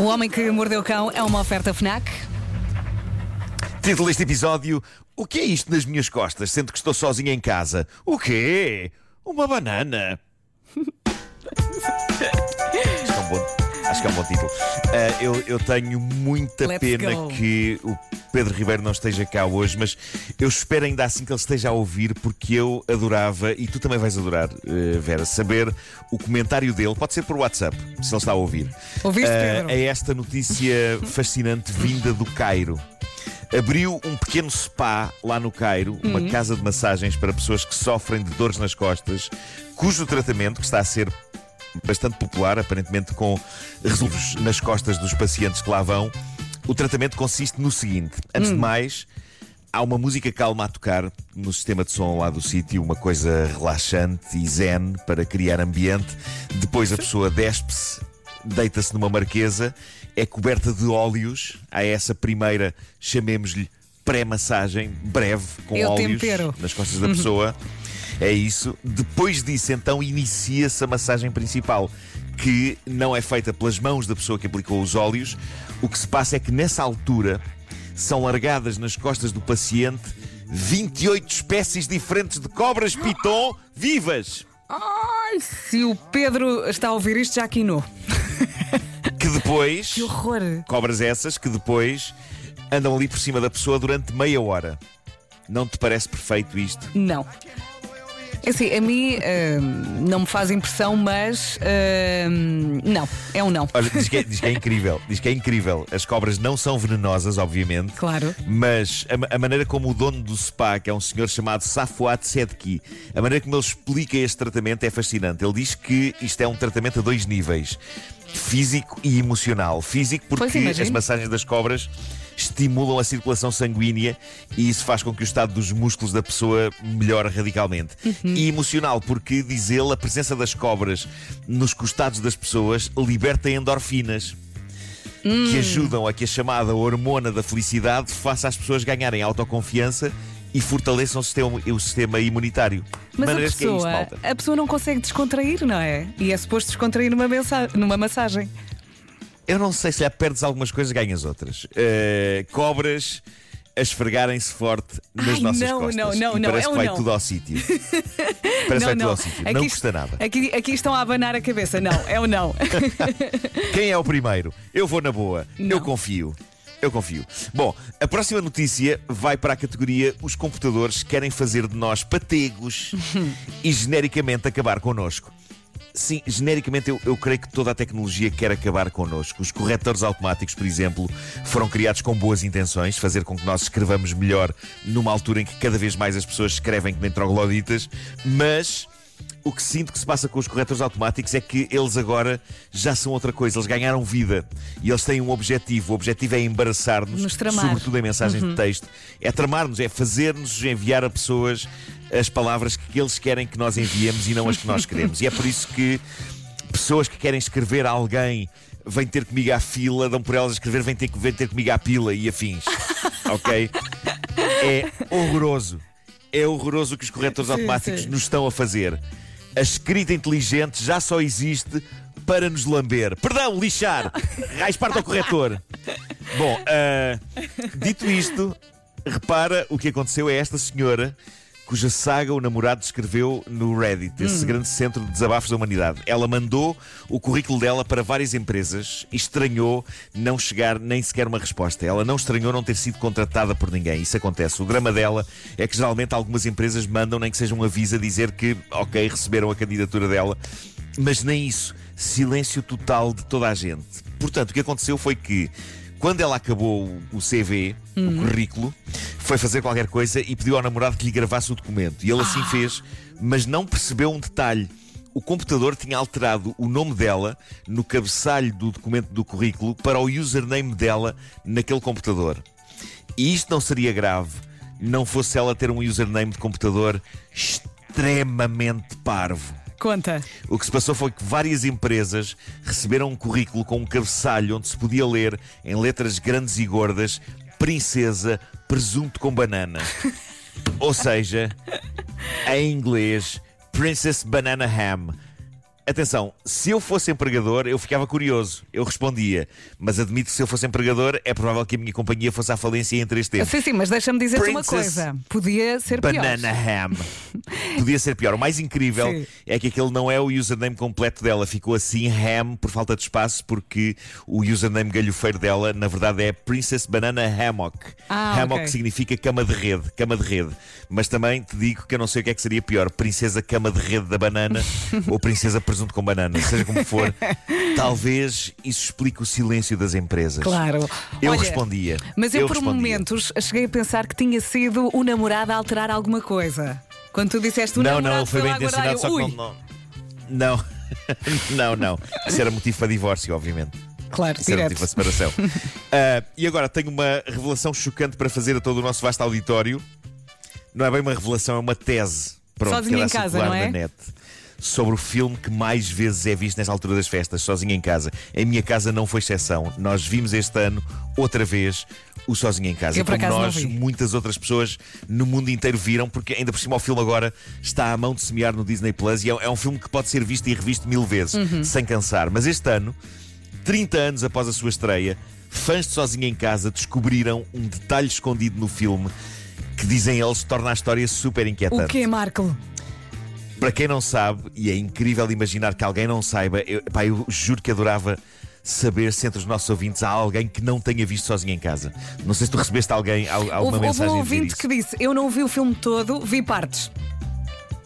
O Homem que Mordeu o Cão é uma oferta FNAC. Título deste episódio: O que é isto nas minhas costas, sendo que estou sozinho em casa? O quê? Uma banana. Que é um bom, acho que é um bom título. Ah, eu, eu tenho muita Let's pena go. que o Pedro Ribeiro não esteja cá hoje, mas eu espero ainda assim que ele esteja a ouvir, porque eu adorava, e tu também vais adorar, eh, Vera, saber o comentário dele. Pode ser por WhatsApp, se ele está a ouvir. Ouviste, Ah, Pedro? a esta notícia fascinante vinda do Cairo. Abriu um pequeno spa lá no Cairo, uma Uhum. casa de massagens para pessoas que sofrem de dores nas costas, cujo tratamento, que está a ser bastante popular, aparentemente com resultados nas costas dos pacientes que lá vão, o tratamento consiste no seguinte: antes de mais. Há uma música calma a tocar no sistema de som lá do sítio, uma coisa relaxante e zen para criar ambiente. Depois a pessoa despe-se, deita-se numa marquesa, é coberta de óleos. Há essa primeira, chamemos-lhe pré-massagem, breve, com Eu óleos tempero. nas costas da pessoa. É isso. Depois disso, então, inicia-se a massagem principal, que não é feita pelas mãos da pessoa que aplicou os óleos. O que se passa é que nessa altura são largadas nas costas do paciente 28 espécies diferentes de cobras piton vivas. Ai, se o Pedro está a ouvir isto, já quinou. Que depois. Que horror! Cobras essas que depois andam ali por cima da pessoa durante meia hora. Não te parece perfeito isto? Não. É assim, a mim hum, não me faz impressão, mas hum, não, é um não. Olha, diz que, é, diz que é incrível. Diz que é incrível. As cobras não são venenosas, obviamente. Claro. Mas a, a maneira como o dono do spa, que é um senhor chamado Safwat Sedki, a maneira como ele explica este tratamento é fascinante. Ele diz que isto é um tratamento a dois níveis: físico e emocional. Físico, porque as massagens das cobras estimulam a circulação sanguínea e isso faz com que o estado dos músculos da pessoa melhore radicalmente. Uhum. E emocional, porque, diz ele, a presença das cobras nos costados das pessoas liberta endorfinas que Hum. ajudam a que a chamada hormona da felicidade faça as pessoas ganharem autoconfiança e fortaleçam o sistema, o sistema imunitário. Mas a que é isto, pessoa, a pessoa não consegue descontrair, não é? E é suposto descontrair numa, numa massagem. Eu não sei se já perdes algumas coisas, ganhas outras. Eh, cobras a esfregarem-se forte nas Ai, nossas não, costas. não, não, e não, parece é que vai não. tudo ao sítio. Parece que vai tudo ao sítio. Não Aqui- custa nada. Aqui, aqui estão a abanar a cabeça. Não, é o não. Quem é o primeiro? Eu vou na boa. Eu Não. confio. Eu confio. Bom, a próxima notícia vai para a categoria Os computadores querem fazer de nós pategos e genericamente acabar connosco. Sim, genericamente eu, eu creio que toda a tecnologia quer acabar connosco. Os corretores automáticos, por exemplo, foram criados com boas intenções, fazer com que nós escrevamos melhor numa altura em que cada vez mais as pessoas escrevem que nem trogloditas, mas o que sinto que se passa com os corretores automáticos é que eles agora já são outra coisa, eles ganharam vida e eles têm um objetivo. O objetivo é embaraçar-nos, sobretudo em mensagens de texto. É tramar-nos, é fazer-nos enviar a pessoas as palavras que eles querem que nós enviemos e não as que nós queremos. E é por isso que pessoas que querem escrever a alguém vêm ter comigo à fila, dão por elas a escrever, vêm ter, vêm ter comigo à pila e afins. ok? É horroroso. É horroroso o que os corretores automáticos nos estão a fazer. A escrita inteligente já só existe para nos lamber. Perdão, lixar! Raiz parte ao corretor. Bom, ah, dito isto, repara o que aconteceu a esta senhora cuja saga o namorado escreveu no Reddit, esse grande centro de desabafos da humanidade. Ela mandou o currículo dela para várias empresas e estranhou não chegar nem sequer uma resposta. Ela não estranhou não ter sido contratada por ninguém. Isso acontece. O drama dela é que geralmente algumas empresas mandam nem que seja um aviso a dizer que, ok, receberam a candidatura dela, mas nem isso. Silêncio total de toda a gente. Portanto, o que aconteceu foi que quando ela acabou o- o CV, o currículo, foi fazer qualquer coisa e pediu ao namorado que lhe gravasse o documento. E ele assim fez, mas não percebeu um detalhe. O computador tinha alterado o nome dela no cabeçalho do documento do currículo para o username dela naquele computador. E isto não seria grave não fosse ela ter um username de computador extremamente parvo. Conta. O que se passou foi que várias empresas receberam um currículo com um cabeçalho onde se podia ler, em letras grandes e gordas, Princesa Presunto com Banana. Ou seja, em inglês, Princess Banana Ham. Atenção, se eu fosse empregador, eu ficava curioso. Eu respondia. Mas admito que se eu fosse empregador, é provável que a minha companhia fosse à falência em três tempos. Sim, sim, mas deixa-me dizer-te uma coisa. Podia ser Banana pior. Ham. Podia ser pior. O mais incrível Sim. é que aquele não é o username completo dela. Ficou assim Ham por falta de espaço, porque o username galhofeiro dela, na verdade, é Princess Banana Hammock. Ah, Hammock ok. significa cama de rede. Cama de rede. Mas também te digo que eu não sei o que é que seria pior: Princesa Cama de Rede da Banana ou Princesa Presunto com Banana. Seja como for, talvez isso explique o silêncio das empresas. Claro. Eu Olha, respondia. Mas eu, por respondia. momentos, cheguei a pensar que tinha sido o namorado a alterar alguma coisa. Quando tu disseste o Não, namorado não, ele foi bem intencionado, eu, só que não. Não, não, não. não. Isso era motivo para divórcio, obviamente. Claro, Isso direto. motivo para separação. Ah, e agora tenho uma revelação chocante para fazer a todo o nosso vasto auditório. Não é bem uma revelação, é uma tese. Pronto, anda em casa, não é? na net. Sobre o filme que mais vezes é visto nesta altura das festas, sozinho em casa. Em minha casa não foi exceção. Nós vimos este ano, outra vez, o Sozinho em Casa. Eu, Como nós, muitas outras pessoas no mundo inteiro viram, porque ainda por cima o filme agora está à mão de semear no Disney Plus e é, é um filme que pode ser visto e revisto mil vezes, Uhum. sem cansar. Mas este ano, 30 anos após a sua estreia, fãs de Sozinho em Casa descobriram um detalhe escondido no filme que, dizem eles, torna a história super inquietante. O que, Marco? Para quem não sabe, e é incrível imaginar que alguém não saiba, eu, pá, eu juro que adorava saber se entre os nossos ouvintes há alguém que não tenha visto sozinho em casa. Não sei se tu recebeste alguém, al- alguma Houve, houve mensagem um a dizer ouvinte que disse: Eu não vi o filme todo, vi partes.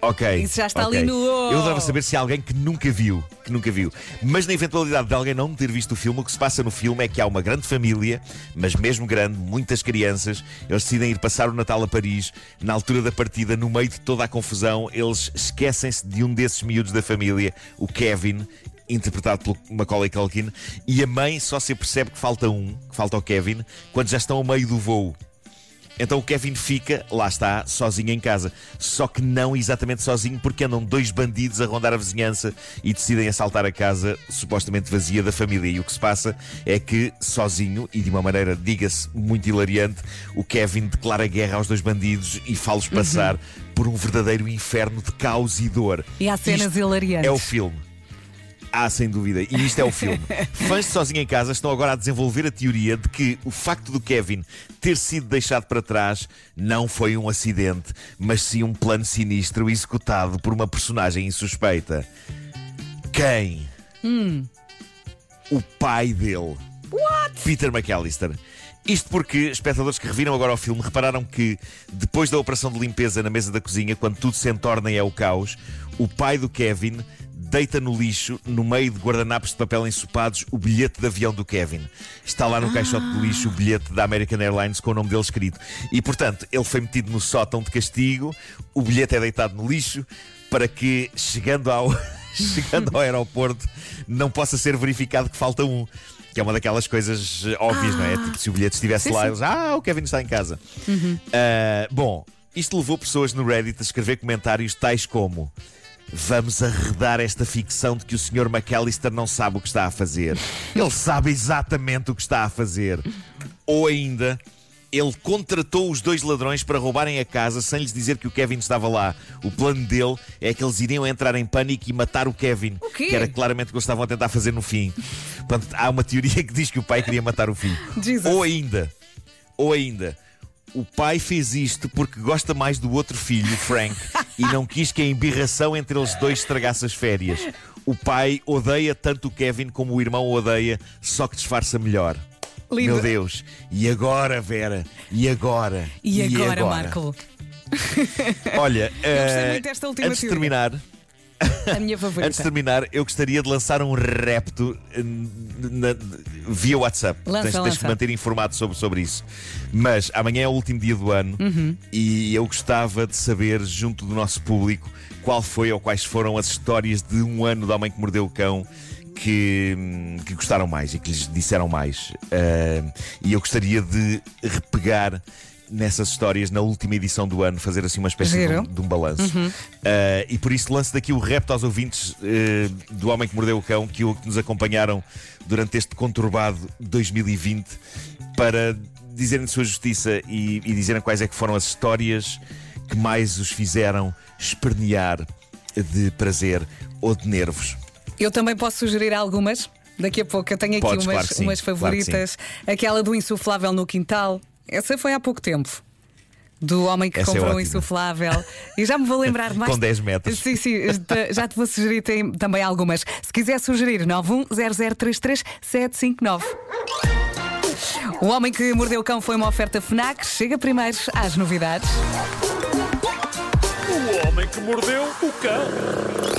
Ok. Isso já está ok. ali no- Eu adorava saber se há alguém que nunca viu, que nunca viu. Mas na eventualidade de alguém não ter visto o filme, o que se passa no filme é que há uma grande família, mas mesmo grande, muitas crianças, eles decidem ir passar o Natal a Paris. Na altura da partida, no meio de toda a confusão, eles esquecem-se de um desses miúdos da família, o Kevin. Interpretado pelo Macaulay Culkin, e a mãe só se percebe que falta um, que falta o Kevin, quando já estão ao meio do voo. Então o Kevin fica, lá está, sozinho em casa. Só que não exatamente sozinho, porque andam dois bandidos a rondar a vizinhança e decidem assaltar a casa supostamente vazia da família. E o que se passa é que, sozinho, e de uma maneira, diga-se, muito hilariante, o Kevin declara guerra aos dois bandidos e fá-los passar por um verdadeiro inferno de caos e dor. E há cenas Isto hilariantes. É o filme. Ah, sem dúvida. E isto é o filme. Fãs de Sozinho em Casa estão agora a desenvolver a teoria de que o facto do Kevin ter sido deixado para trás não foi um acidente, mas sim um plano sinistro executado por uma personagem insuspeita. Quem? O pai dele. Peter McAllister. Isto porque espectadores que reviram agora o filme repararam que, depois da operação de limpeza na mesa da cozinha, quando tudo se entorna e é o caos, o pai do Kevin deita no lixo, no meio de guardanapos de papel ensopados, o bilhete de avião do Kevin. Está lá no caixote do lixo o bilhete da American Airlines com o nome dele escrito. E, portanto, ele foi metido no sótão de castigo, o bilhete é deitado no lixo, para que, chegando ao, chegando ao aeroporto, não possa ser verificado que falta um. Que é uma daquelas coisas eh, óbvias, não é? Tipo, se o bilhete estivesse Sim, lá, sim. eles, ah, o Kevin está em casa. Ah, bom, isto levou pessoas no Reddit a escrever comentários tais como. Vamos arredar esta ficção de que o Sr. McAllister não sabe o que está a fazer. Ele sabe exatamente o que está a fazer. Ou ainda, ele contratou os dois ladrões para roubarem a casa sem lhes dizer que o Kevin estava lá. O plano dele é que eles iriam entrar em pânico e matar o Kevin. O quê? Que era claramente o que eles estavam a tentar fazer no fim. Portanto, há uma teoria que diz que o pai queria matar o filho. Jesus. Ou ainda, ou ainda, o pai fez isto porque gosta mais do outro filho, Frank, e não quis que a embirração entre eles dois estragasse as férias. O pai odeia tanto o Kevin como o irmão o odeia, só que disfarça melhor. Lindo. Meu Deus. E agora, Vera? E agora? E agora, Marco? Olha, eh, muito desta última antes de terminar, A minha favorita. antes de terminar, eu gostaria de lançar um repto eh, na- via WhatsApp. Lança, tens, tens lança. que manter informado sobre, sobre isso. Mas amanhã é o último dia do ano Uhum. e eu gostava de saber, junto do nosso público, qual foi ou quais foram as histórias de um ano do Homem que Mordeu o Cão. Que, que gostaram mais e que lhes disseram mais. Ah, e eu gostaria de repegar nessas histórias na última edição do ano, fazer assim uma espécie de um, de um balanço. Ah, e por isso lanço daqui o repto aos ouvintes eh, do Homem que Mordeu o Cão que, que nos acompanharam durante este conturbado 2020 para dizerem de sua justiça e, e dizerem quais é que foram as histórias que mais os fizeram espernear de prazer ou de nervos. Eu também posso sugerir algumas. Daqui a pouco eu tenho aqui Podes, umas, claro umas claro favoritas. Aquela do insuflável no quintal. Essa foi há pouco tempo. Do homem que Essa é comprou um ótima. insuflável. E já me vou lembrar mais. Com 10 metros. Sim, sim, já te vou sugerir tem- também algumas. Se quiser sugerir, 910033759. O Homem que Mordeu o Cão foi uma oferta FNAC. Chega primeiro às novidades. O homem que mordeu o cão.